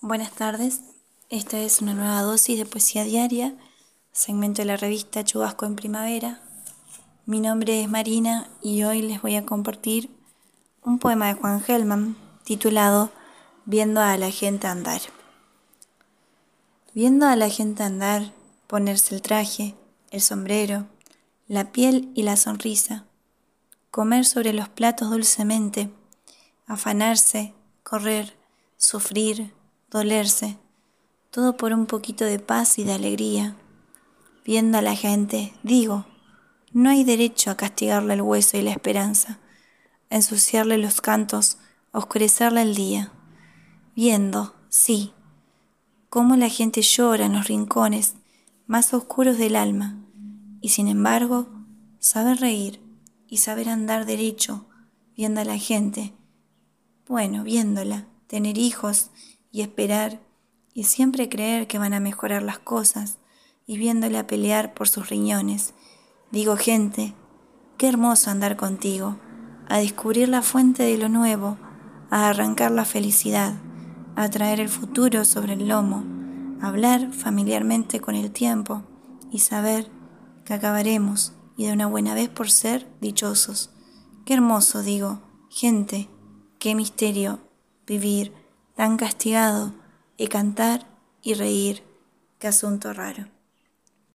Buenas tardes, esta es una nueva dosis de poesía diaria, segmento de la revista Chubasco en Primavera. Mi nombre es Marina y hoy les voy a compartir un poema de Juan Gelman titulado Viendo a la gente andar. Viendo a la gente andar, ponerse el traje, el sombrero, la piel y la sonrisa, comer sobre los platos dulcemente, afanarse, correr, sufrir, dolerse, todo por un poquito de paz y de alegría. Viendo a la gente, digo, no hay derecho a castigarle el hueso y la esperanza, a ensuciarle los cantos, a oscurecerle el día. Viendo, sí, cómo la gente llora en los rincones más oscuros del alma, y sin embargo, saber reír y saber andar derecho, viendo a la gente, bueno, viéndola, tener hijos y esperar y siempre creer que van a mejorar las cosas y viéndola pelear por sus riñones. Digo, gente, qué hermoso andar contigo, a descubrir la fuente de lo nuevo, a arrancar la felicidad, a traer el futuro sobre el lomo, a hablar familiarmente con el tiempo y saber que acabaremos y de una buena vez por ser dichosos. Qué hermoso, digo, gente, qué misterio vivir tan castigado y cantar y reír, qué asunto raro.